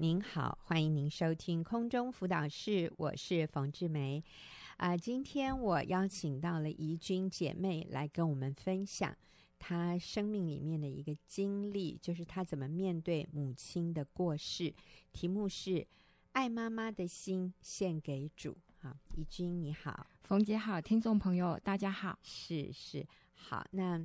您好，欢迎您收听空中辅导室，我是冯志梅。啊、呃，今天我邀请到了怡君姐妹来跟我们分享她生命里面的一个经历，就是她怎么面对母亲的过世。题目是“爱妈妈的心献给主”。好，怡君你好，冯姐好，听众朋友大家好，是是好，那。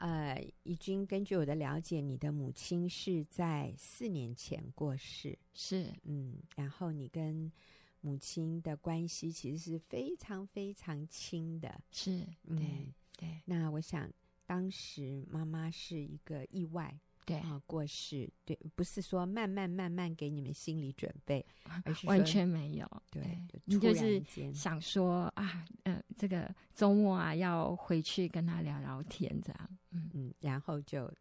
呃，怡君，根据我的了解，你的母亲是在四年前过世，是嗯，然后你跟母亲的关系其实是非常非常亲的，是，嗯、对对。那我想，当时妈妈是一个意外。对啊，过世对，不是说慢慢慢慢给你们心理准备，而是完全没有。对，对你就是想说啊，呃，这个周末啊，要回去跟他聊聊天，这样，嗯嗯，然后就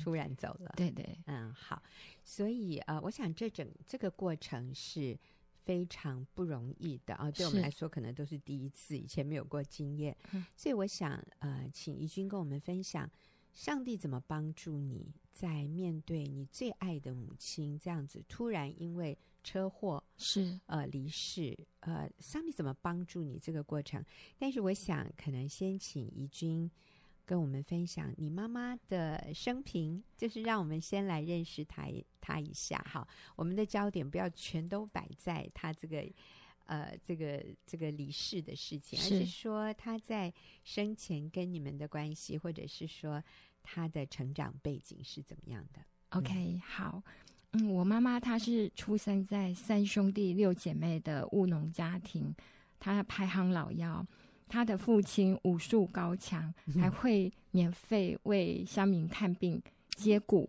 突然走了。嗯、对对，嗯，好，所以呃，我想这整这个过程是非常不容易的啊，对我们来说可能都是第一次，以前没有过经验，嗯、所以我想呃，请怡君跟我们分享。上帝怎么帮助你在面对你最爱的母亲这样子突然因为车祸是呃离世呃，上帝怎么帮助你这个过程？但是我想可能先请怡君跟我们分享你妈妈的生平，就是让我们先来认识她她一下哈。我们的焦点不要全都摆在她这个。呃，这个这个离世的事情，而是说他在生前跟你们的关系，或者是说他的成长背景是怎么样的？OK，嗯。好，嗯，我妈妈她是出生在三兄弟六姐妹的务农家庭，她排行老幺，她的父亲武术高强，还会免费为乡民看病接骨。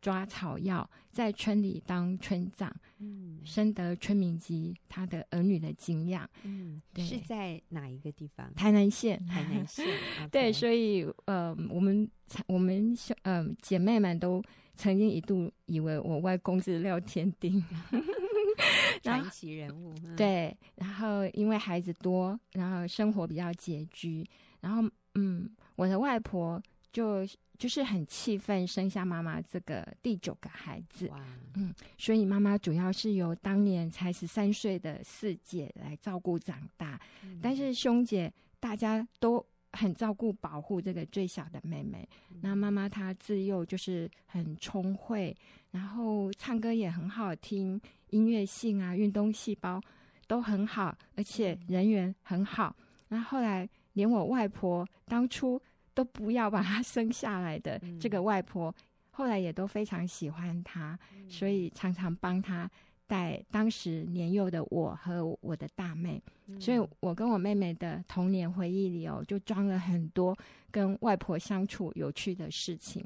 抓草药，在村里当村长，嗯，深得村民及他的儿女的敬仰，嗯，对，是在哪一个地方？台南县，台南县，对，所以呃，我们我们呃姐妹们都曾经一度以为我外公是廖天丁，传奇人物，嗯，对，然后因为孩子多，然后生活比较拮据，然后嗯，我的外婆就。就是很气愤，生下妈妈这个第九个孩子。哇，嗯，所以妈妈主要是由当年才十三岁的四姐来照顾长大，嗯、但是兄姐大家都很照顾保护这个最小的妹妹。嗯、那妈妈她自幼就是很聪慧，然后唱歌也很好听，音乐性啊、运动细胞都很好，而且人缘很好。那、嗯、后，后来连我外婆当初。都不要把他生下来的这个外婆，嗯、后来也都非常喜欢他，嗯、所以常常帮他带当时年幼的我和我的大妹。嗯、所以我跟我妹妹的童年回忆里哦，就装了很多跟外婆相处有趣的事情。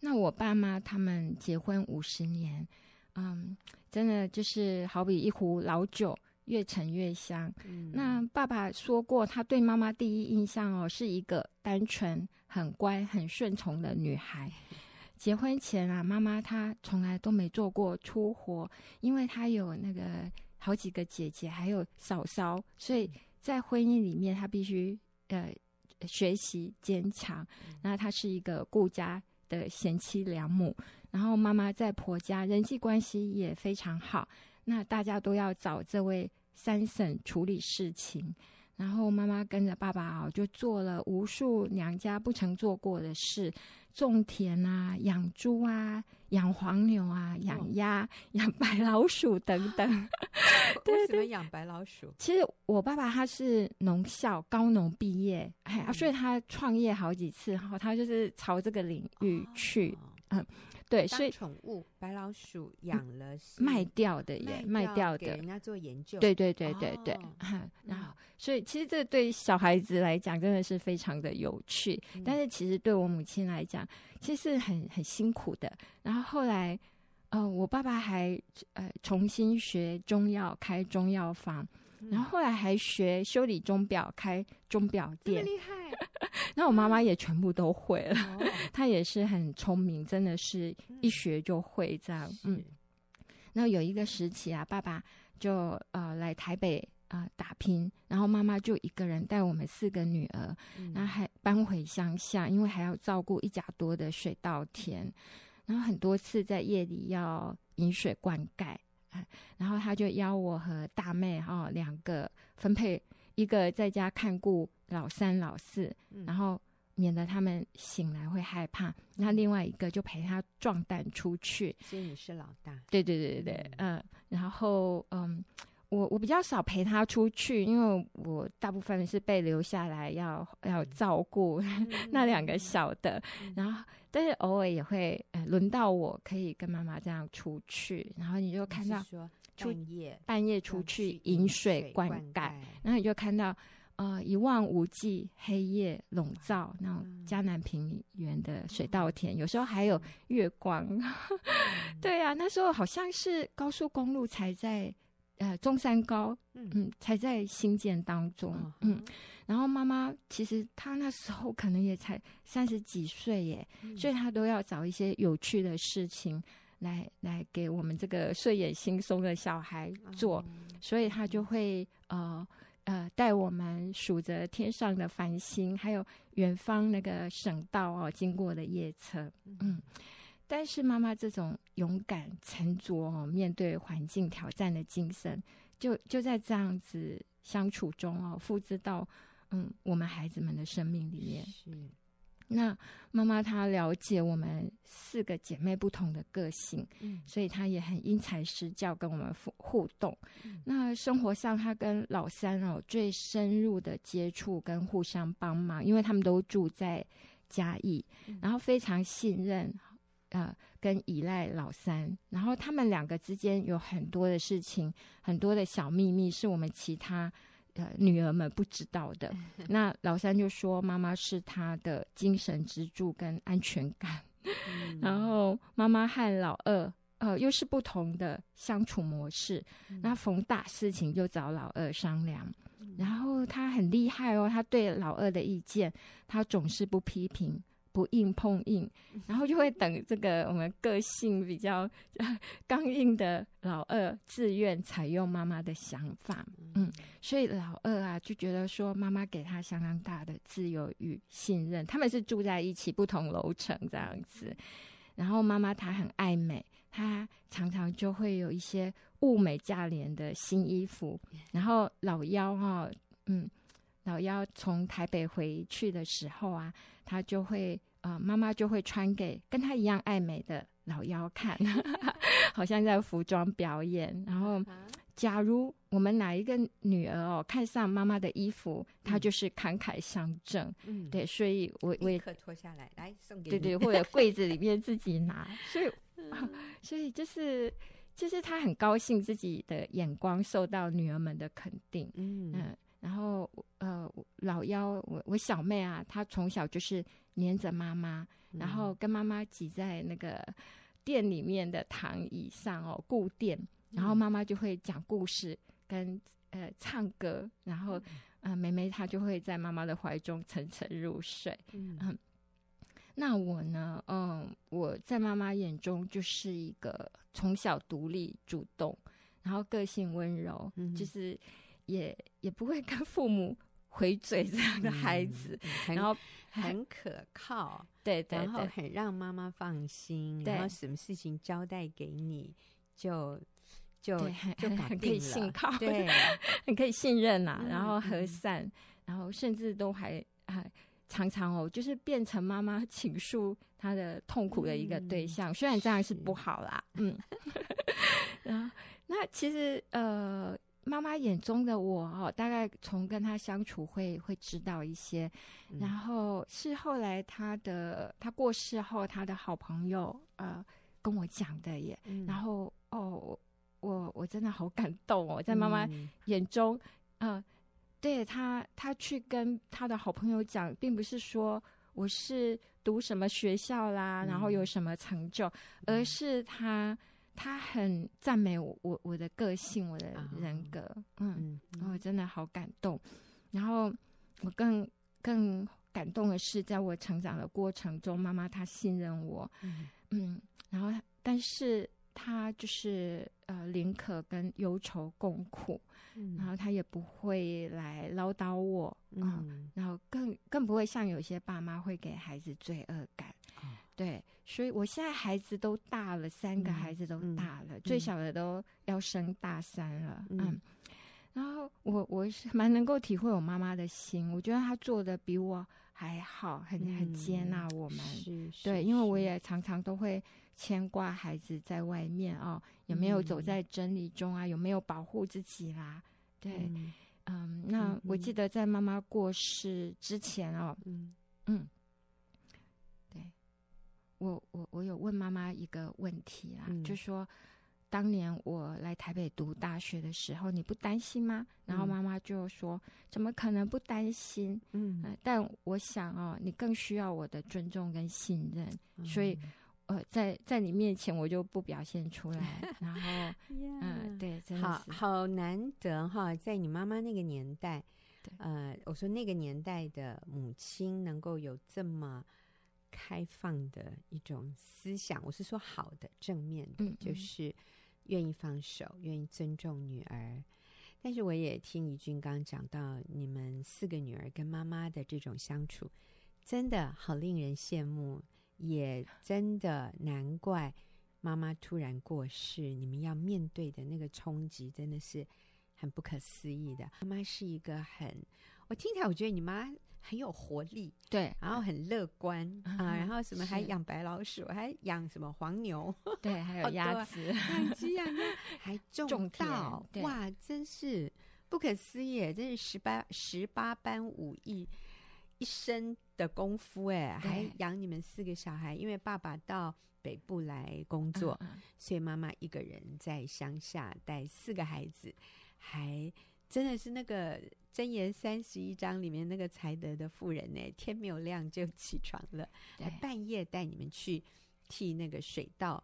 那我爸妈他们结婚五十年，嗯，真的就是好比一壶老酒。越沉越香。嗯、那爸爸说过，他对妈妈第一印象哦，是一个单纯、很乖、很顺从的女孩。结婚前啊，妈妈她从来都没做过粗活，因为她有那个好几个姐姐，还有嫂嫂，所以在婚姻里面，她必须呃学习坚强。那她是一个顾家的贤妻良母，然后妈妈在婆家人际关系也非常好。那大家都要找这位三婶处理事情，然后妈妈跟着爸爸啊，就做了无数娘家不曾做过的事：种田啊，养猪啊，养黄牛啊，养鸭，养白老鼠等等。为什么养白老鼠？其实我爸爸他是农校高农毕业，哎，所以他创业好几次，然后他就是朝这个领域去。嗯，对，所以宠物白老鼠养了卖掉的耶卖掉的，给人家做研究。对对对对对，然后 所以其实这对小孩子来讲真的是非常的有趣，但是其实对我母亲来讲，其实是很很辛苦的。然后后来，呃，我爸爸还呃重新学中药，开中药房。然后后来还学修理钟表，开钟表店，厉害。那我妈妈也全部都会了，哦、她也是很聪明，真的是一学就会这样。嗯，然后有一个时期啊，爸爸就呃来台北啊、呃、打拼，然后妈妈就一个人带我们四个女儿，嗯、然后还搬回乡下，因为还要照顾一家多的水稻田。然后很多次在夜里要饮水灌溉。然后他就邀我和大妹哈、哦、两个分配，一个在家看顾老三老四，嗯、然后免得他们醒来会害怕。那另外一个就陪他壮胆出去。所以你是老大？对对对对对，嗯、呃。然后嗯，我我比较少陪他出去，因为我大部分是被留下来要要照顾、嗯、那两个小的，嗯、然后。但是偶尔也会，呃，轮到我可以跟妈妈这样出去，然后你就看到半夜半夜出去饮水灌溉，然后你就看到呃一望无际、黑夜笼罩那种迦南平原的水稻田，有时候还有月光。对呀，那时候好像是高速公路才在。呃，中山高，嗯，才在兴建当中，嗯，然后妈妈其实她那时候可能也才三十几岁耶，嗯、所以她都要找一些有趣的事情来来给我们这个睡眼惺忪的小孩做，嗯、所以她就会呃呃带我们数着天上的繁星，还有远方那个省道哦经过的夜车，嗯。但是妈妈这种勇敢、沉着哦，面对环境挑战的精神，就就在这样子相处中哦，复制到嗯我们孩子们的生命里面。是。那妈妈她了解我们四个姐妹不同的个性，嗯，所以她也很因材施教跟我们互互动。嗯、那生活上，她跟老三哦最深入的接触跟互相帮忙，因为他们都住在嘉义，嗯、然后非常信任。呃，跟依赖老三，然后他们两个之间有很多的事情，很多的小秘密是我们其他呃女儿们不知道的。那老三就说，妈妈是他的精神支柱跟安全感。嗯、然后妈妈和老二呃又是不同的相处模式。嗯、那逢大事情就找老二商量。嗯、然后他很厉害哦，他对老二的意见，他总是不批评。不硬碰硬，然后就会等这个我们个性比较 刚硬的老二自愿采用妈妈的想法，嗯，所以老二啊就觉得说妈妈给他相当大的自由与信任。他们是住在一起，不同楼层这样子。然后妈妈她很爱美，她常常就会有一些物美价廉的新衣服。然后老幺哈，嗯。老幺从台北回去的时候啊，他就会呃，妈妈就会穿给跟他一样爱美的老幺看，好像在服装表演。然后，假如我们哪一个女儿哦看上妈妈的衣服，她就是慷慨相赠。嗯，对，所以我我也可脱下来来送给你，对对，或者柜子里面自己拿。所以，啊、所以就是就是他很高兴自己的眼光受到女儿们的肯定。嗯。呃然后，呃，老幺，我我小妹啊，她从小就是黏着妈妈，嗯、然后跟妈妈挤在那个店里面的躺椅上哦，固店，然后妈妈就会讲故事跟呃唱歌，然后呃妹妹她就会在妈妈的怀中沉沉入睡。嗯，嗯，那我呢，嗯，我在妈妈眼中就是一个从小独立、主动，然后个性温柔，嗯、就是。也也不会跟父母回嘴这样的孩子，嗯、然后很可靠，对，对对，然后很让妈妈放心，对然后什么事情交代给你就就对就很可以信靠，对，很可以信任呐、啊，然后和善，嗯、然后甚至都还还常常哦，就是变成妈妈倾诉她的痛苦的一个对象，嗯、虽然这样是不好啦，是嗯，然后那其实呃。妈妈眼中的我哦，大概从跟他相处会会知道一些，嗯、然后是后来他的他过世后，他的好朋友呃跟我讲的耶，嗯、然后哦我我真的好感动哦，在妈妈眼中，嗯、呃，对他他去跟他的好朋友讲，并不是说我是读什么学校啦，嗯、然后有什么成就，嗯、而是他。他很赞美我，我我的个性，我的人格，嗯，嗯，然后真的好感动。然后我更更感动的是，在我成长的过程中，妈妈她信任我，嗯，嗯，然后但是她就是呃宁可跟忧愁共苦，嗯，然后她也不会来唠叨我，嗯，然后更更不会像有些爸妈会给孩子罪恶感。对，所以我现在孩子都大了，三个孩子都大了，嗯、最小的都要升大三了。嗯，嗯然后我我是蛮能够体会我妈妈的心，我觉得她做的比我还好，很很接纳我们。是，是，对，因为我也常常都会牵挂孩子在外面啊、哦，有没有走在真理中啊？有没有保护自己啦？对，嗯，嗯那我记得在妈妈过世之前哦，嗯嗯。我我我有问妈妈一个问题啦，嗯、就说当年我来台北读大学的时候，你不担心吗？然后妈妈就说：“嗯、怎么可能不担心？嗯、呃，但我想哦，你更需要我的尊重跟信任，嗯、所以呃，在在你面前我就不表现出来。然后，嗯对，真的好好难得哈，在你妈妈那个年代，呃，我说那个年代的母亲能够有这么。开放的一种思想，我是说好的、正面的，嗯嗯就是愿意放手、愿意尊重女儿。但是我也听怡君刚刚讲到，你们四个女儿跟妈妈的这种相处，真的好令人羡慕，也真的难怪妈妈突然过世，你们要面对的那个冲击，真的是很不可思议的。妈妈是一个很，我听起来我觉得你妈。很有活力，对，然后很乐观、嗯、啊，然后什么还养白老鼠，是还养什么黄牛，对，还有鸭子，养鸡啊，还种稻，哇，真是不可思议，真是十八十八般武艺，一身的功夫哎，对。还养你们四个小孩，因为爸爸到北部来工作，所以妈妈一个人在乡下带四个孩子，还真的是那个。箴言三十一章里面那个才德的妇人呢，天没有亮就起床了，还半夜带你们去替那个水稻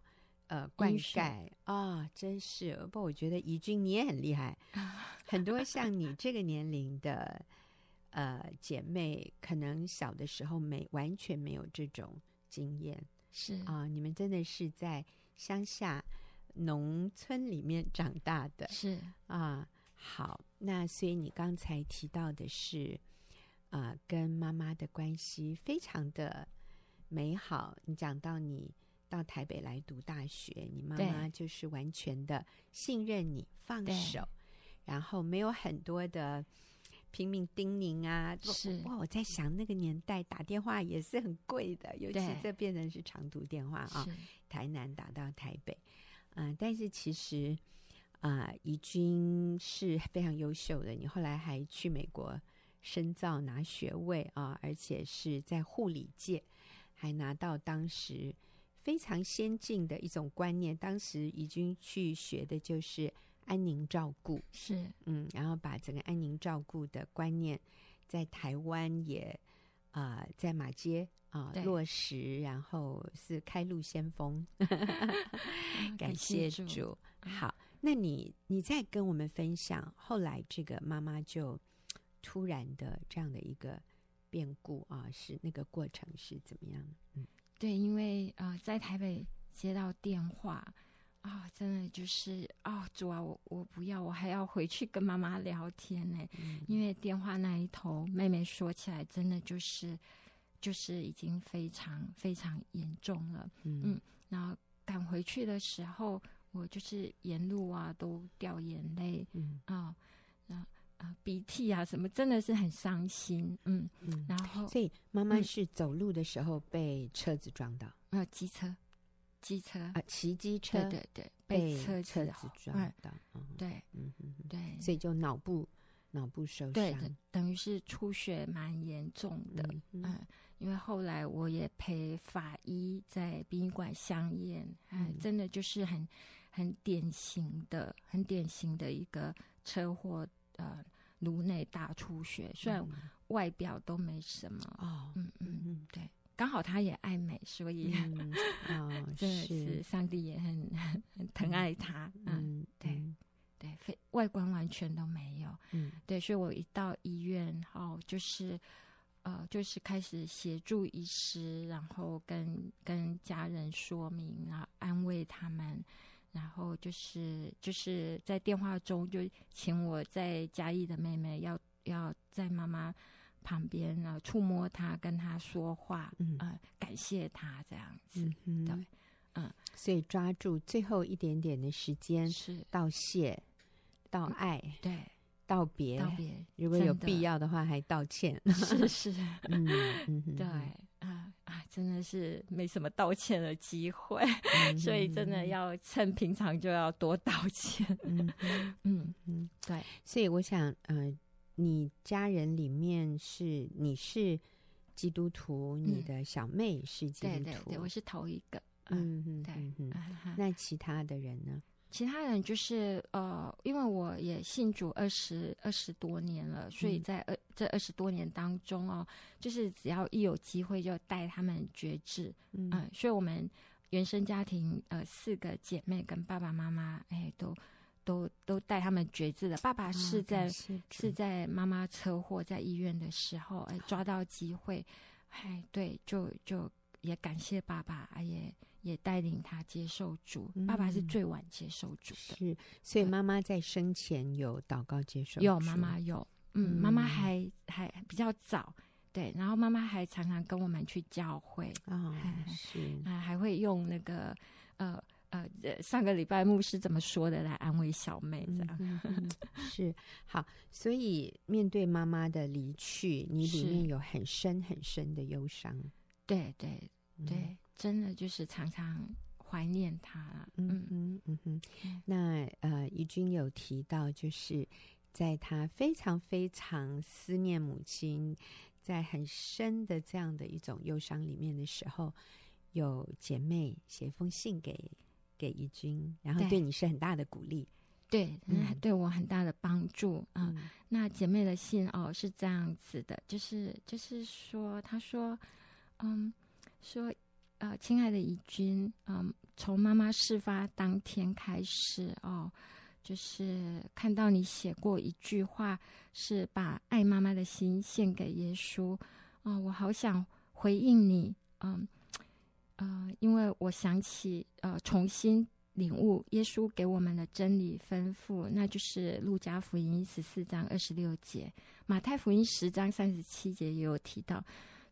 呃灌溉啊、哦，真是！不过我觉得怡君你也很厉害，很多像你这个年龄的呃姐妹，可能小的时候没完全没有这种经验，是啊、呃，你们真的是在乡下农村里面长大的，是啊。好，那所以你刚才提到的是，啊、呃，跟妈妈的关系非常的美好。你讲到你到台北来读大学，你妈妈就是完全的信任你，放手，然后没有很多的拼命叮咛啊。是哇，我在想那个年代打电话也是很贵的，尤其这变成是长途电话啊，是台南打到台北，嗯、呃，但是其实。啊，怡君是 非常优秀的。你后来还去美国深造拿学位啊，而且是在护理界还拿到当时非常先进的一种观念。当时怡君去学的就是安宁照顾，是嗯，然后把整个安宁照顾的观念在台湾也啊、呃，在马街啊、落实，然后是开路先锋。感谢主，好。那你你再跟我们分享，后来这个妈妈就突然的这样的一个变故啊，是那个过程是怎么样？嗯，对，因为啊、呃，在台北接到电话啊、哦，真的就是啊、哦，主啊，我我不要，我还要回去跟妈妈聊天呢。嗯、因为电话那一头，妹妹说起来，真的就是就是已经非常非常严重了。嗯，嗯，然后赶回去的时候。我就是沿路啊都掉眼泪，嗯啊，啊啊鼻涕啊什么，真的是很伤心，嗯嗯。然后，所以妈妈是走路的时候被车子撞到，没有机车，机车啊，骑机车，对对对，被车车子撞到，对，嗯嗯对，所以就脑部脑部受伤，对，等于是出血蛮严重的，嗯。因为后来我也陪法医在殡仪馆相验，哎，真的就是很很典型的、很典型的一个车祸，呃，颅内大出血，虽然外表都没什么，哦，嗯嗯嗯，对，刚好他也爱美，所以，哦，真的是上帝也很很疼爱他，嗯，对对，非外观完全都没有，嗯，对，所以我一到医院，哦，就是。呃，就是开始协助医师，然后跟跟家人说明，然后安慰他们，然后就是就是在电话中就请我在嘉义的妹妹要要在妈妈旁边呢，触摸她，跟她说话，嗯、呃，感谢她这样子，嗯、对，嗯，所以抓住最后一点点的时间，是道谢，道爱，嗯、对，道别，道别，如果有必要的话，还道歉，是是，嗯嗯，对。啊啊，真的是没什么道歉的机会，嗯、所以真的要趁平常就要多道歉。嗯 嗯嗯，对。所以我想，呃，你家人里面是你是基督徒，嗯、你的小妹是基督徒，对对对，我是头一个。嗯嗯，对嗯嗯。那其他的人呢？其他人就是呃，因为我也信主二十二十多年了，所以在二这二十多年当中哦，就是只要一有机会就带他们觉知，嗯、呃，所以我们原生家庭呃四个姐妹跟爸爸妈妈哎都都都带他们决志了。爸爸是在、哦、是在妈妈车祸在医院的时候哎抓到机会，哎对，就就也感谢爸爸，也。也带领他接受主，爸爸是最晚接受主的，是，所以妈妈在生前有祷告接受主，有妈妈有，嗯，妈妈还还比较早，对，然后妈妈还常常跟我们去教会。啊，是。啊，还会用那个呃呃上个礼拜牧师怎么说的来安慰小妹这样，是好，所以面对妈妈的离去，你里面有很深很深的忧伤，对对对。真的就是常常怀念他，嗯嗯嗯哼。那呃，怡君有提到，就是在他非常非常思念母亲，在很深的这样的一种忧伤里面的时候，有姐妹写封信给给怡君，然后对你是很大的鼓励，对，嗯，对我很大的帮助啊。嗯，那姐妹的信哦是这样子的，就是就是说，她说，嗯，说。呃，亲爱的怡君，嗯，从妈妈事发当天开始哦，就是看到你写过一句话，是把爱妈妈的心献给耶稣，啊，我好想回应你，嗯，呃，因为我想起，呃，重新领悟耶稣给我们的真理吩咐，那就是路加福音十四章二十六节，马太福音十章三十七节也有提到。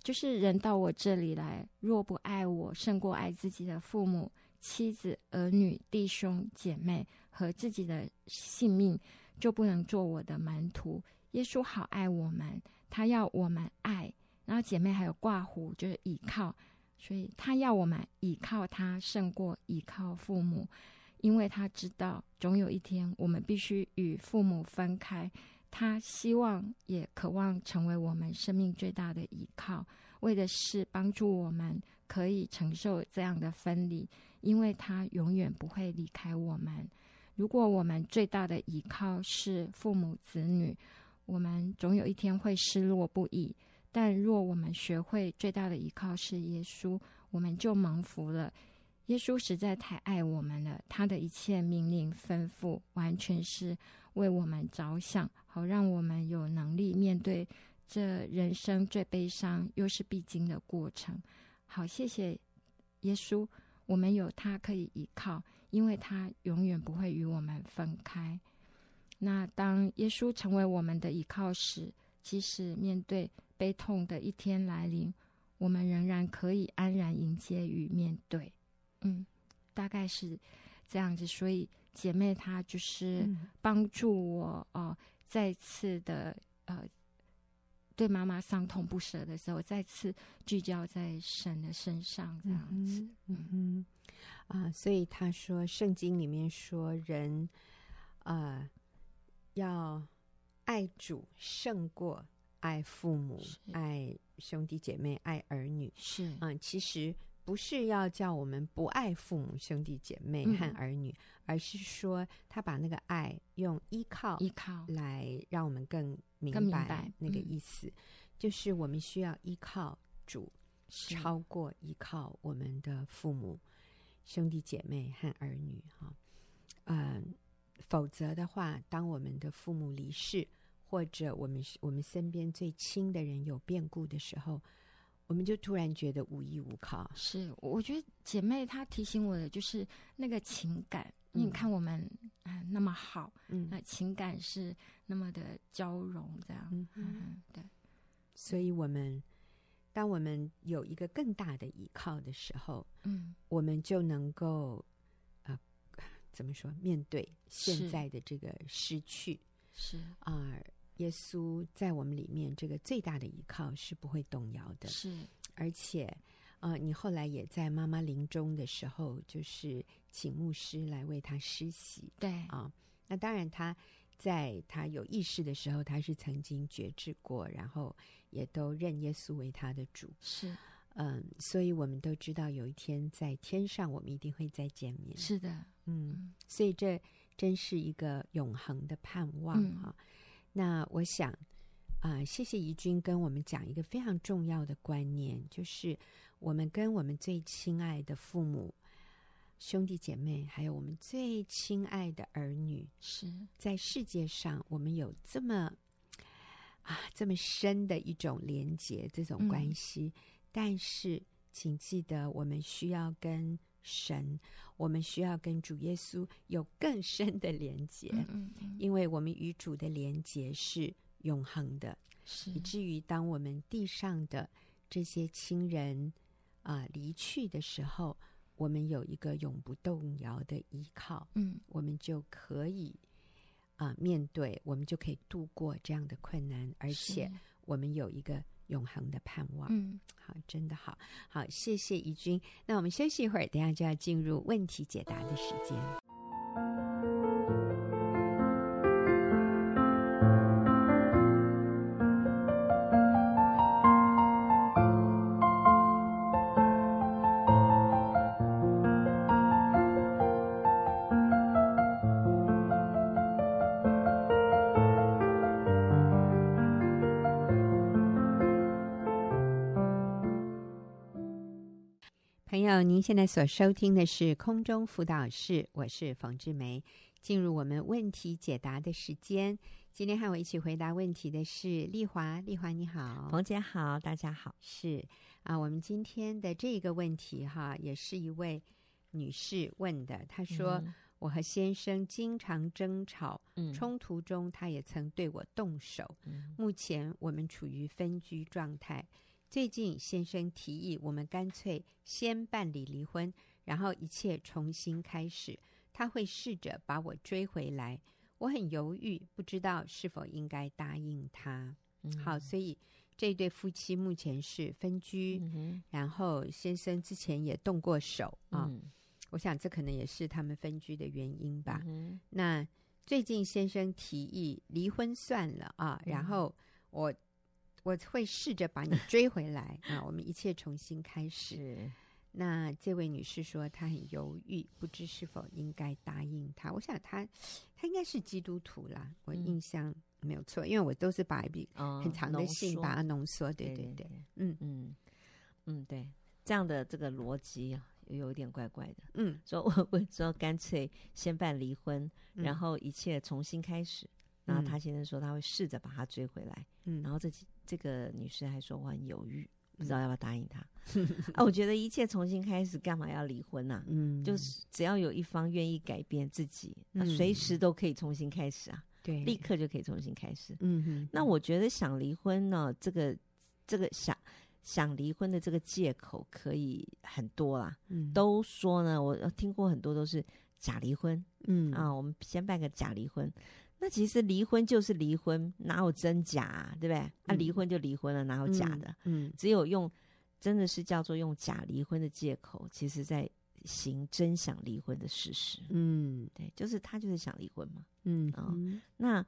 就是人到我这里来，若不爱我胜过爱自己的父母、妻子、儿女、弟兄、姐妹和自己的性命，就不能做我的门徒。耶稣好爱我们，他要我们爱。然后姐妹还有挂弧，就是倚靠，所以他要我们倚靠他胜过倚靠父母，因为他知道总有一天我们必须与父母分开。他希望也渴望成为我们生命最大的依靠，为的是帮助我们可以承受这样的分离，因为他永远不会离开我们。如果我们最大的依靠是父母子女，我们总有一天会失落不已。但若我们学会最大的依靠是耶稣，我们就蒙福了。耶稣实在太爱我们了，他的一切命令吩咐完全是为我们着想。好，让我们有能力面对这人生最悲伤又是必经的过程。好，谢谢耶稣，我们有他可以依靠，因为他永远不会与我们分开。那当耶稣成为我们的依靠时，即使面对悲痛的一天来临，我们仍然可以安然迎接与面对。嗯，大概是这样子。所以姐妹她就是帮助我哦。呃再次的呃，对妈妈伤痛不舍的时候，再次聚焦在神的身上，这样子，嗯嗯啊，所以他说，圣经里面说，人啊、呃、要爱主胜过爱父母、爱兄弟姐妹、爱儿女，是嗯、呃，其实。不是要叫我们不爱父母、兄弟姐妹和儿女，嗯、而是说他把那个爱用依靠、依靠来让我们更明白那个意思，就是我们需要依靠主，超过依靠我们的父母、兄弟姐妹和儿女。哈，嗯，否则的话，当我们的父母离世，或者我们我们身边最亲的人有变故的时候。我们就突然觉得无依无靠。是，我觉得姐妹她提醒我的就是那个情感。嗯、你看我们啊、呃、那么好，嗯，那情感是那么的交融，这样，嗯，嗯对。所以我们当我们有一个更大的依靠的时候，嗯，我们就能够啊、呃，怎么说？面对现在的这个失去，是啊、呃，耶稣在我们里面这个最大的依靠是不会动摇的，是，而且啊、呃，你后来也在妈妈临终的时候，就是请牧师来为他施洗，对啊、呃，那当然他。在他有意识的时候，他是曾经觉知过，然后也都认耶稣为他的主。是，嗯，所以我们都知道，有一天在天上，我们一定会再见面。是的，嗯，所以这真是一个永恒的盼望哈、嗯。那我想啊、呃，谢谢怡君跟我们讲一个非常重要的观念，就是我们跟我们最亲爱的父母。兄弟姐妹，还有我们最亲爱的儿女，是在世界上，我们有这么啊这么深的一种连结，这种关系。嗯、但是，请记得，我们需要跟神，我们需要跟主耶稣有更深的连结，嗯因为我们与主的连结是永恒的，是。以至于当我们地上的这些亲人啊离去的时候。我们有一个永不动摇的依靠，嗯，我们就可以啊、呃、面对，我们就可以度过这样的困难，而且我们有一个永恒的盼望。嗯，好，真的好，好，谢谢怡君。那我们休息一会儿，等下就要进入问题解答的时间。您现在所收听的是空中辅导室，我是冯志梅。进入我们问题解答的时间，今天和我一起回答问题的是丽华。丽华你好，冯姐好，大家好。是啊，我们今天的这个问题哈，也是一位女士问的。她说：“嗯、我和先生经常争吵，嗯、冲突中他也曾对我动手。嗯、目前我们处于分居状态。”最近先生提议，我们干脆先办理离婚，然后一切重新开始。他会试着把我追回来，我很犹豫，不知道是否应该答应他。嗯、好，所以这对夫妻目前是分居，嗯、然后先生之前也动过手啊、嗯。我想这可能也是他们分居的原因吧。嗯、那最近先生提议离婚算了啊，然后我。我会试着把你追回来啊！我们一切重新开始。那这位女士说她很犹豫，不知是否应该答应他。我想她，她应该是基督徒啦。我印象没有错，嗯、因为我都是把一笔很长的信把它浓缩。对对对，嗯嗯嗯，对，这样的这个逻辑啊，有一点怪怪的。嗯，说 我我说干脆先办离婚，然后一切重新开始。嗯、然后他先生说他会试着把他追回来。嗯，然后这这个女士还说我很犹豫，不知道要不要答应他。啊，我觉得一切重新开始，干嘛要离婚呢？啊？嗯，就是只要有一方愿意改变自己，那随时都可以重新开始啊。对，立刻就可以重新开始。嗯哼。那我觉得想离婚呢，这个这个想想离婚的这个借口可以很多啦。嗯，都说呢，我听过很多都是假离婚。嗯啊，我们先办个假离婚。那其实离婚就是离婚，哪有真假啊？对不对？那、啊，离婚就离婚了，哪有假的？嗯，嗯只有用真的是叫做用假离婚的借口，其实在行真想离婚的事实。嗯，对，就是他就是想离婚嘛。嗯啊、哦，那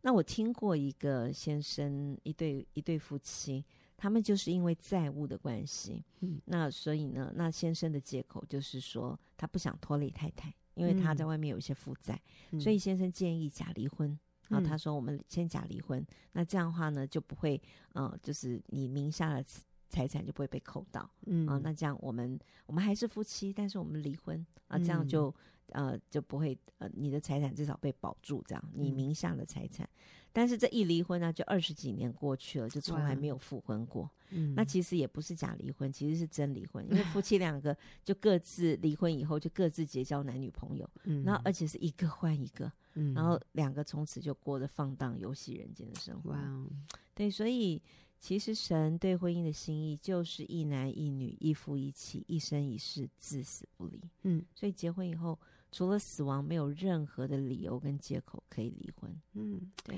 那我听过一个先生一对一对夫妻，他们就是因为债务的关系，嗯，那所以呢，那先生的借口就是说他不想拖累太太。因为他在外面有一些负债，嗯，所以先生建议假离婚。然后他说：“我们先假离婚，嗯，那这样的话呢，就不会，呃，就是你名下的财产就不会被扣到。嗯啊，那这样我们我们还是夫妻，但是我们离婚啊，这样就呃就不会呃你的财产至少被保住，这样你名下的财产。”但是这一离婚呢，就二十几年过去了，就从来没有复婚过。嗯，那其实也不是假离婚，其实是真离婚，因为夫妻两个就各自离婚以后，就各自结交男女朋友。嗯，然后而且是一个换一个。嗯，然后两个从此就过着放荡游戏人间的生活。哇，对，所以其实神对婚姻的心意就是一男一女，一夫一妻，一生一世，至死不离。嗯，所以结婚以后，除了死亡，没有任何的理由跟借口可以离婚。嗯，对，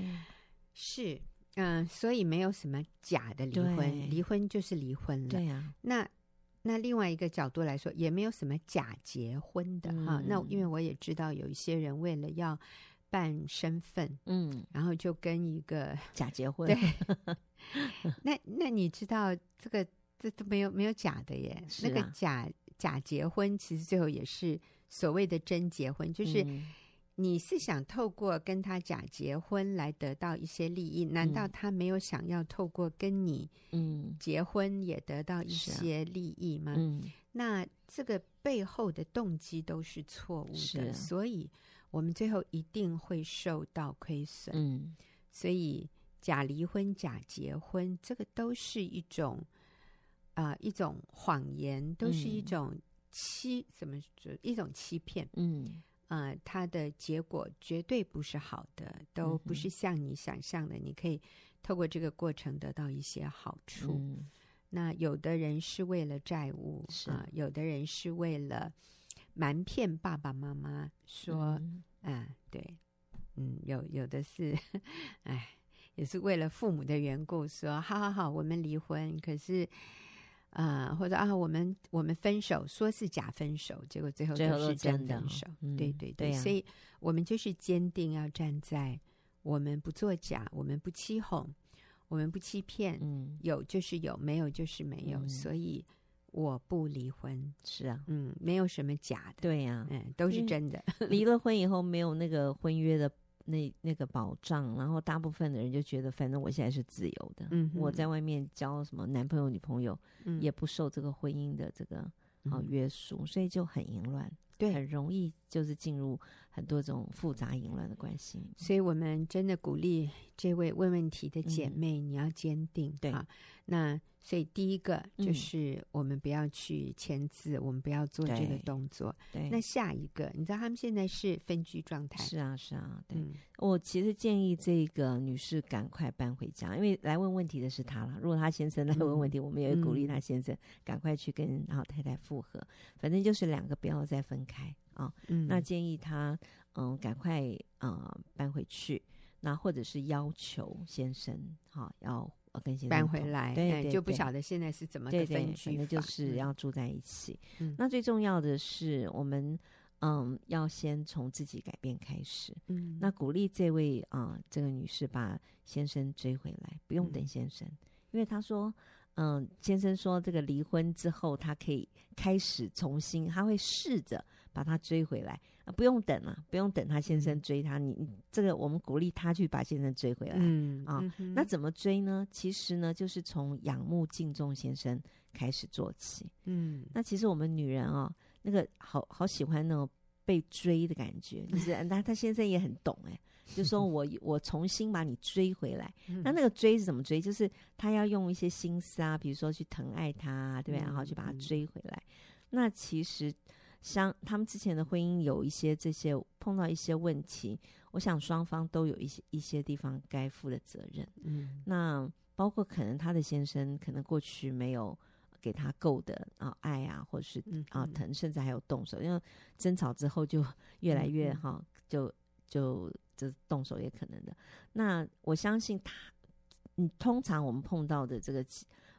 是，嗯、呃，所以没有什么假的离婚，离婚就是离婚了。对呀、啊，那那另外一个角度来说，也没有什么假结婚的哈、嗯。那因为我也知道有一些人为了要办身份，嗯，然后就跟一个 假结婚。对，那那你知道这个这都没有没有假的耶？啊、那个假假结婚其实最后也是所谓的真结婚，就是你是想透过跟他假结婚来得到一些利益，嗯、难道他没有想要透过跟你嗯。结婚也得到一些利益吗？嗯，那这个背后的动机都是错误的，啊、所以我们最后一定会受到亏损。嗯，所以。假离婚、假结婚，这个都是一种啊、呃，一种谎言，都是一种欺，怎、嗯、么说？一种欺骗。嗯，呃，它的结果绝对不是好的，都不是像你想象的，嗯、你可以透过这个过程得到一些好处。嗯、那有的人是为了债务，啊、呃，有的人是为了瞒骗爸爸妈妈，说，嗯、呃，对，嗯，有有的是，哎。也是为了父母的缘故，说好好好，我们离婚。可是，啊、呃，或者啊，我们我们分手，说是假分手，结果最后都是真分手。嗯、对对对，对啊、所以我们就是坚定要站在我们不作假，我们不欺哄，我们不欺骗。嗯，有就是有，没有就是没有。嗯、所以我不离婚。是啊，嗯，没有什么假的。对呀、啊，嗯，都是真的。离了婚以后，没有那个婚约的。那那个保障，然后大部分的人就觉得，反正我现在是自由的，嗯，我在外面交什么男朋友、女朋友，嗯，也不受这个婚姻的这个啊、嗯、约束，所以就很淫乱，对，很容易就是进入很多种复杂淫乱的关系。所以我们真的鼓励这位问问题的姐妹，嗯、你要坚定，对，那。所以第一个就是我们不要去签字，嗯，我们不要做这个动作。对，那下一个，你知道他们现在是分居状态。是啊，是啊。对，嗯，我其实建议这个女士赶快搬回家，因为来问问题的是她了。如果她先生来问问题，嗯，我们也会鼓励她先生赶快去跟然后太太复合。反正就是两个不要再分开啊。嗯，那建议她嗯赶快啊，呃，搬回去，那或者是要求先生哈，啊，要。跟搬回来，对，对，对，就不晓得现在是怎么的分居，那就是要住在一起。嗯，那最重要的是，我们嗯要先从自己改变开始。嗯，那鼓励这位啊、呃、这个女士把先生追回来，不用等先生，嗯、因为她说，嗯，先生说这个离婚之后，他可以开始重新，他会试着把他追回来。啊，不用等了，不用等他先生追他。你这个，我们鼓励他去把先生追回来。嗯啊、嗯，那怎么追呢？其实呢，就是从仰慕敬重先生开始做起。嗯，那其实我们女人啊，那个好好喜欢那种被追的感觉，就是 那他先生也很懂哎、欸，就说我我重新把你追回来。那那个追是怎么追？就是他要用一些心思啊，比如说去疼爱他，对，然后去把他追回来。那其实。像他们之前的婚姻有一些这些碰到一些问题，我想双方都有一些一些地方该负的责任。嗯，那包括可能他的先生可能过去没有给他够的啊爱啊，或者是啊疼，甚至还有动手，因为争吵之后就越来越哈、嗯，就就就动手也可能的。那我相信他，嗯，通常我们碰到的这个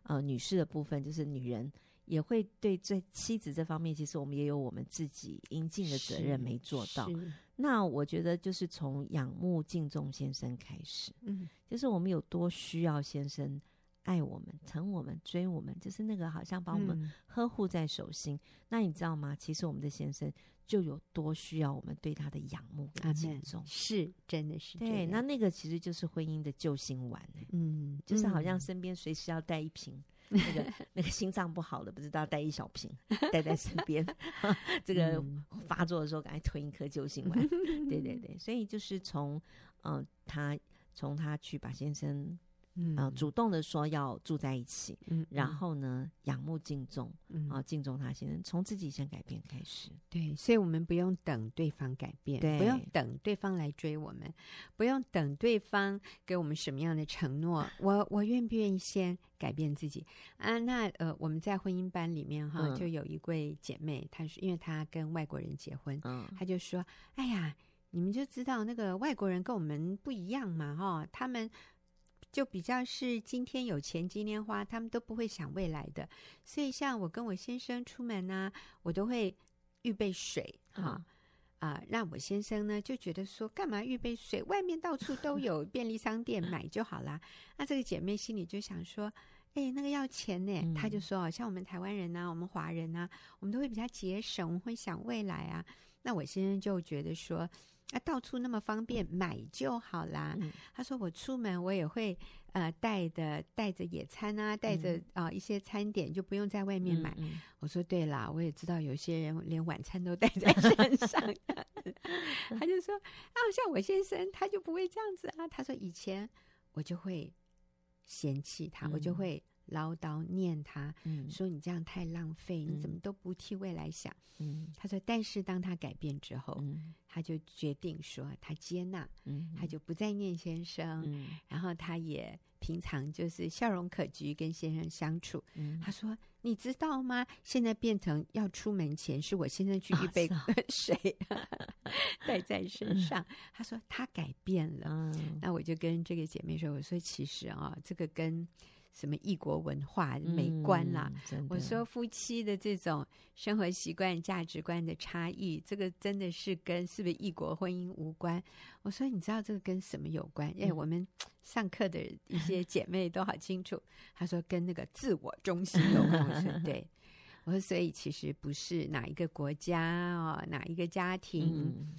呃女士的部分，就是女人。也会对这妻子这方面，其实我们也有我们自己应尽的责任没做到。那我觉得就是从仰慕敬重先生开始，嗯，就是我们有多需要先生爱我们、疼我们、追我们，就是那个好像把我们呵护在手心。嗯、那你知道吗？其实我们的先生就有多需要我们对他的仰慕跟敬重，是真的是对。那那个其实就是婚姻的救心丸，嗯，就是好像身边随时要带一瓶。那个那个心脏不好的，不知道带一小瓶带在身边，这个发作的时候赶快吞一颗救心丸。对对对，所以就是从嗯、呃，他从他去把先生嗯主动的说要住在一起，嗯，然后呢，仰慕敬重，嗯啊，敬重他先生，从自己先改变开始。对，所以我们不用等对方改变，对不用等对方来追我们，不用等对方给我们什么样的承诺，我我愿不愿意先改变自己啊？那呃，我们在婚姻班里面哈，嗯就有一位姐妹，她是因为她跟外国人结婚，嗯，她就说：“哎呀，你们就知道那个外国人跟我们不一样嘛，哈，他们。”就比较是今天有钱今天花，他们都不会想未来的。所以像我跟我先生出门呢、啊，我都会预备水哈啊，那、呃、我先生呢就觉得说，干嘛预备水？外面到处都有便利商店买就好啦。那这个姐妹心里就想说，哎，那个要钱呢。她、嗯、就说，像我们台湾人呐、啊，我们华人呐、啊，我们都会比较节省，我们会想未来啊。那我先生就觉得说。啊，到处那么方便，买就好啦。嗯、他说：“我出门我也会呃带的带着野餐啊，带着啊、呃、一些餐点，就不用在外面买。嗯嗯”我说：“对啦，我也知道有些人连晚餐都带在身上。”他就说：“啊，像我先生他就不会这样子啊。”他说：“以前我就会嫌弃他，嗯、我就会。”唠叨念他，嗯、说你这样太浪费，嗯、你怎么都不替未来想？嗯、他说，但是当他改变之后，嗯、他就决定说他接纳，嗯、他就不再念先生，嗯、然后他也平常就是笑容可掬跟先生相处。嗯、他说，你知道吗？现在变成要出门前是我先生去预备 水 带在身上。嗯、他说他改变了，嗯、那我就跟这个姐妹说，我说其实啊，这个跟。什么异国文化美观啦？嗯、我说夫妻的这种生活习惯、价值观的差异，这个真的是跟是不是异国婚姻无关。我说你知道这个跟什么有关？因为、嗯、我们上课的一些姐妹都好清楚。她说跟那个自我中心有关。我说对。我说 所以其实不是哪一个国家哦，哪一个家庭。嗯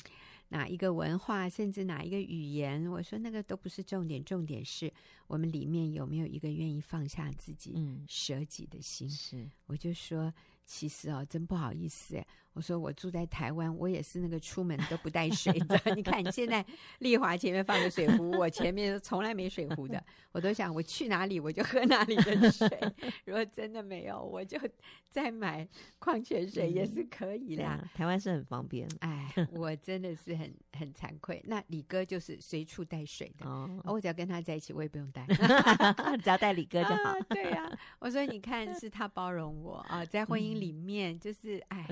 哪一个文化，甚至哪一个语言，我说那个都不是重点，重点是我们里面有没有一个愿意放下自己、嗯、舍己的心。是，我就说，其实哦，真不好意思哎。我说我住在台湾，我也是那个出门都不带水的。你看你现在丽华前面放个水壶，我前面从来没水壶的。我都想我去哪里我就喝哪里的水。如果真的没有，我就再买矿泉水也是可以的。嗯、台湾是很方便。哎，我真的是很很惭愧。那李哥就是随处带水的，哦、我只要跟他在一起，我也不用带，只要带李哥就好。啊对呀、啊，我说你看是他包容我啊，在婚姻里面就是哎。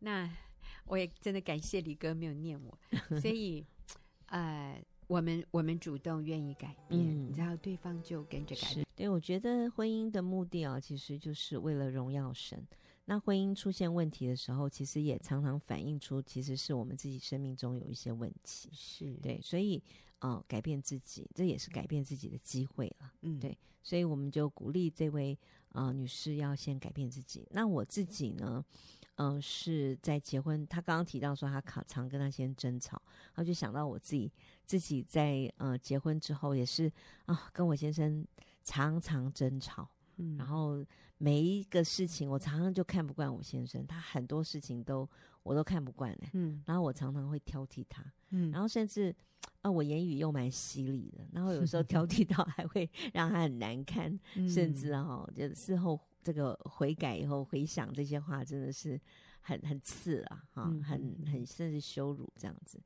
那我也真的感谢李哥没有念我，所以呃，我们我们主动愿意改变，嗯、然后对方就跟着改变。对，我觉得婚姻的目的啊，其实就是为了荣耀神。那婚姻出现问题的时候，其实也常常反映出，其实是我们自己生命中有一些问题。是对，所以呃，改变自己，这也是改变自己的机会了。嗯，对，所以我们就鼓励这位呃女士要先改变自己。那我自己呢？嗯、呃，是在结婚。他刚刚提到说，他常常跟他先争吵，然后就想到我自己，自己在呃结婚之后也是啊、呃，跟我先生常常争吵。嗯，然后每一个事情，我常常就看不惯我先生，他很多事情都我都看不惯呢。嗯，然后我常常会挑剔他。嗯，然后甚至啊、呃，我言语又蛮犀利的，然后有时候挑剔到 还会让他很难堪，嗯、甚至哈、哦，就事后。这个悔改以后回想这些话，真的是很很刺啊，哈，很很甚至羞辱这样子。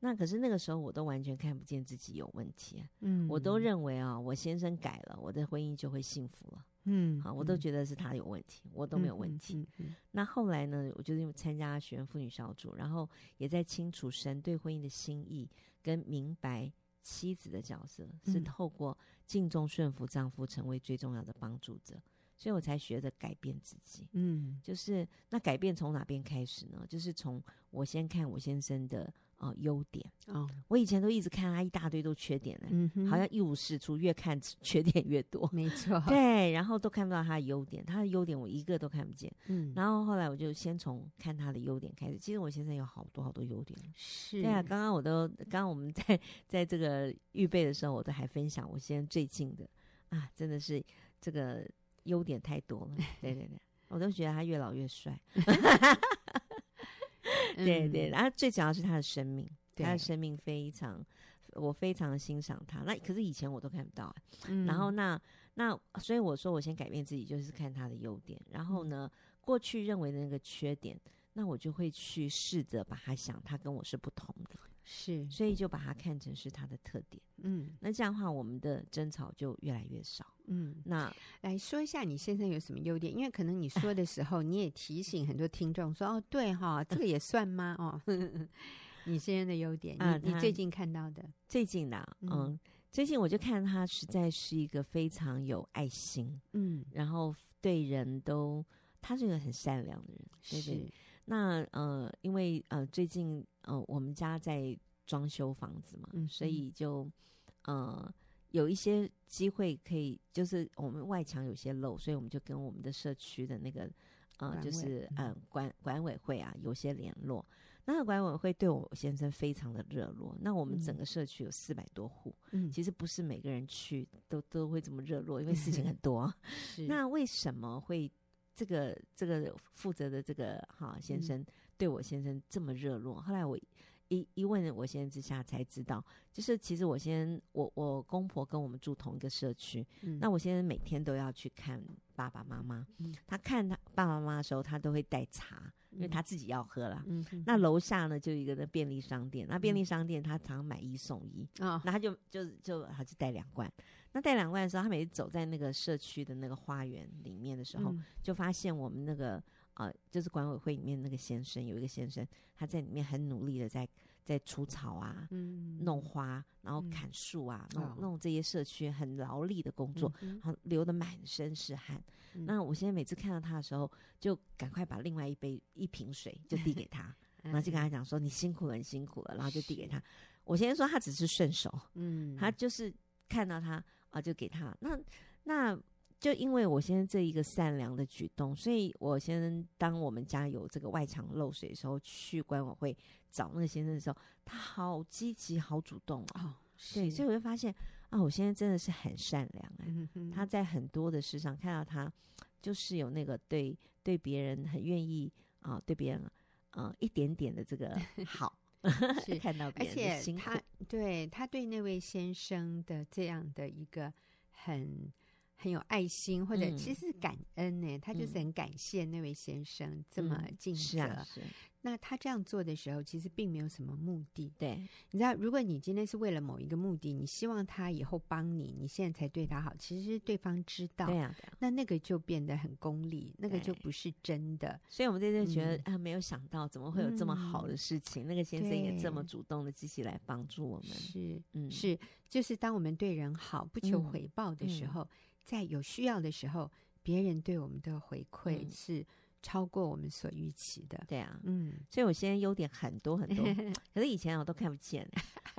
那可是那个时候，我都完全看不见自己有问题，嗯，我都认为啊，我先生改了，我的婚姻就会幸福了，嗯，好，我都觉得是他有问题，我都没有问题。那后来呢，我就因为参加学院妇女小组，然后也在清楚神对婚姻的心意，跟明白妻子的角色是透过敬重顺服丈夫，成为最重要的帮助者。所以我才学着改变自己，嗯，就是那改变从哪边开始呢？就是从我先看我先生的呃优点哦，我以前都一直看他一大堆都缺点呢，嗯，好像一无是处，越看缺点越多，没错，对，然后都看不到他的优点，他的优点我一个都看不见，嗯，然后后来我就先从看他的优点开始，其实我先生有好多好多优点，是，对啊，刚刚我都刚刚我们在在这个预备的时候，我都还分享我现在最近的啊，真的是这个。优点太多了，对对对，我都觉得他越老越帅。对对，然后最主要是他的生命，对他的生命非常，我非常欣赏他。那可是以前我都看不到啊。嗯、然后那那所以我说我先改变自己，就是看他的优点。然后呢，过去认为的那个缺点，那我就会去试着把他想，他跟我是不同的。是，所以就把它看成是他的特点。嗯，那这样的话，我们的争吵就越来越少。嗯，那来说一下你先生有什么优点？因为可能你说的时候，你也提醒很多听众说：“哦，对哈，这个也算吗？”哦，你先生的优点啊，你最近看到的？最近的，嗯，最近我就看他实在是一个非常有爱心，嗯，然后对人都，他是一个很善良的人，对对。那呃，因为呃，最近呃，我们家在装修房子嘛，嗯、所以就呃有一些机会可以，就是我们外墙有些漏，所以我们就跟我们的社区的那个呃，就是呃管管委会啊有些联络。那个管委会对我先生非常的热络。那我们整个社区有四百多户，嗯，其实不是每个人去都都会这么热络，因为事情 很多。是那为什么会？这个这个负责的这个哈先生对我先生这么热络，后来我一一问我先生之下才知道，就是其实我先我我公婆跟我们住同一个社区，嗯、那我先生每天都要去看爸爸妈妈，嗯、他看他爸爸妈妈的时候，他都会带茶。因为他自己要喝啦，嗯、那楼下呢就一个那便利商店，那便利商店他常买一送一，啊、那他就就就他就带两罐，那带两罐的时候，他每次走在那个社区的那个花园里面的时候，嗯、就发现我们那个呃，就是管委会里面那个先生有一个先生，他在里面很努力的在。在除草啊，嗯、弄花，然后砍树啊，嗯、弄弄这些社区很劳力的工作，嗯、然后流的满身是汗。嗯、那我现在每次看到他的时候，就赶快把另外一杯一瓶水就递给他，嗯、然后就跟他讲说：“你辛苦了，你辛苦了。”然后就递给他。是我先说他只是顺手，嗯，他就是看到他啊，就给他。那那。就因为我先生这一个善良的举动，所以我先生当我们家有这个外墙漏水的时候，去管委会找那个先生的时候，他好积极、好主动哦。对，所以我就发现啊，我现在真的是很善良哎。嗯、他在很多的事上看到他，就是有那个对对别人很愿意啊，对别人啊一点点的这个 好，是看到。而且他对他对那位先生的这样的一个很。很有爱心，或者其实是感恩呢。嗯、他就是很感谢那位先生这么尽责。嗯、是啊，是。那他这样做的时候，其实并没有什么目的。对，你知道，如果你今天是为了某一个目的，你希望他以后帮你，你现在才对他好，其实对方知道。对啊，对啊，那那个就变得很功利，那个就不是真的。所以我们在这次觉得、嗯、啊，没有想到怎么会有这么好的事情，嗯、那个先生也这么主动的积极来帮助我们。是，嗯，是，就是当我们对人好，不求回报的时候。在有需要的时候，别人对我们的回馈是超过我们所预期的。对啊，嗯，所以我现在优点很多很多，可是以前我都看不见，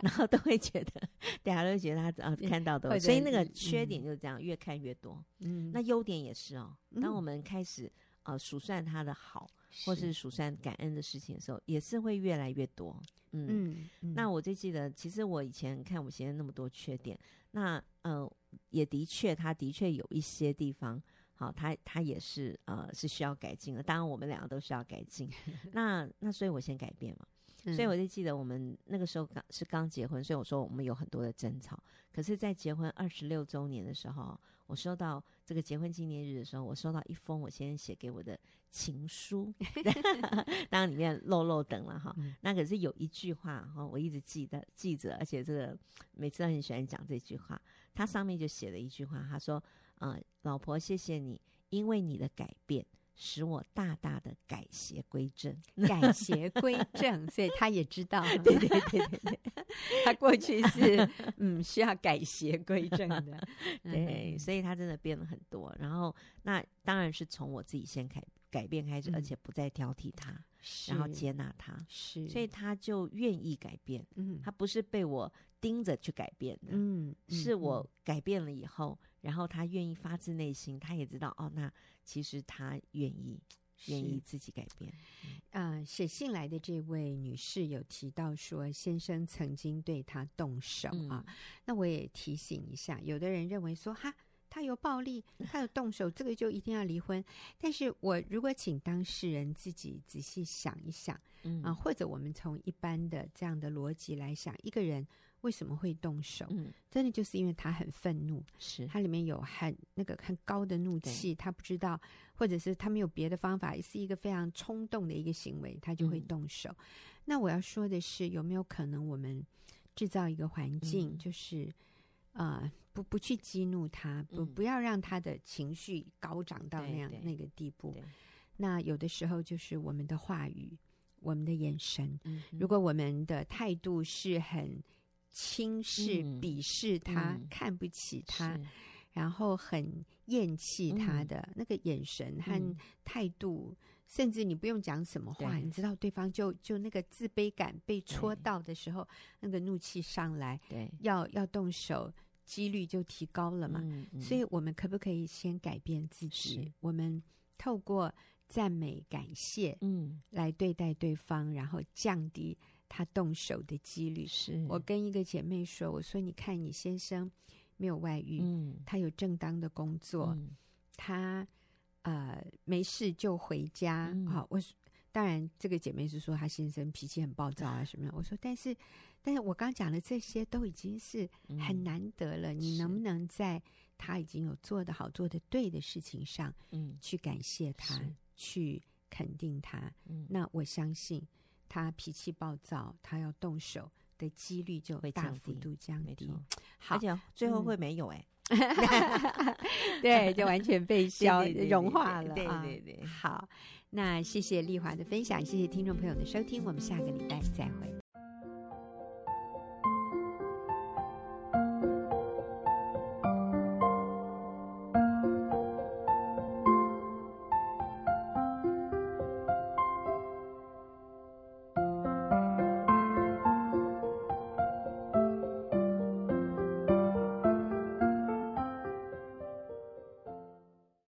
然后都会觉得，大家都会觉得他啊看到的，所以那个缺点就是这样，越看越多。嗯，那优点也是哦。当我们开始呃数算他的好，或是数算感恩的事情的时候，也是会越来越多。嗯，那我就记得，其实我以前看我先生那么多缺点，那呃。也的确，他的确有一些地方，好，他他也是呃是需要改进的。当然，我们两个都需要改进。那那所以，我先改变嘛。嗯、所以我就记得我们那个时候刚是刚结婚，所以我说我们有很多的争吵。可是，在结婚二十六周年的时候，我收到这个结婚纪念日的时候，我收到一封我先生写给我的情书，当然里面漏漏等了哈。嗯、那可是有一句话哈，我一直记得记着，而且这个每次都很喜欢讲这句话。他上面就写了一句话，他说：“啊、呃，老婆，谢谢你，因为你的改变。”使我大大的改邪归正，改邪归正，所以他也知道，对对对对对，他过去是嗯需要改邪归正的，对，所以他真的变了很多。然后那当然是从我自己先改改变开始，而且不再挑剔他，然后接纳他，是，所以他就愿意改变，嗯，他不是被我盯着去改变的，嗯，是我改变了以后。然后他愿意发自内心，他也知道哦，那其实他愿意愿意自己改变。啊、呃，写信来的这位女士有提到说，先生曾经对她动手啊。嗯、那我也提醒一下，有的人认为说，哈，他有暴力，他有动手，这个就一定要离婚。但是我如果请当事人自己仔细想一想，嗯啊，或者我们从一般的这样的逻辑来想，一个人为什么会动手？嗯，真的就是因为他很愤怒，是他里面有很那个很高的怒气，他不知道，或者是他没有别的方法，是一个非常冲动的一个行为，他就会动手。嗯、那我要说的是，有没有可能我们制造一个环境，嗯、就是啊？呃不不去激怒他，不不要让他的情绪高涨到那样那个地步。那有的时候就是我们的话语，我们的眼神。嗯、如果我们的态度是很轻视、嗯、鄙视他、嗯、看不起他，然后很厌弃他的、嗯、那个眼神和态度，嗯、甚至你不用讲什么话，你知道对方就就那个自卑感被戳到的时候，那个怒气上来，对，要要动手。几率就提高了嘛，嗯嗯、所以我们可不可以先改变自己？我们透过赞美、感谢，嗯，来对待对方，然后降低他动手的几率。是。我跟一个姐妹说：“我说，你看你先生没有外遇，嗯，他有正当的工作，嗯、他呃没事就回家。好、嗯。哦，我当然这个姐妹是说她先生脾气很暴躁啊什么的。我说，但是。”但是我刚讲的这些都已经是很难得了，嗯、你能不能在他已经有做得好、做得对的事情上，嗯，去感谢他，去肯定他？嗯，那我相信他脾气暴躁，他要动手的几率就会大幅度降低。而且最后会没有哎、欸，嗯、对，就完全被 消融化了。对对对，好，那谢谢丽华的分享，谢谢听众朋友的收听，我们下个礼拜再会。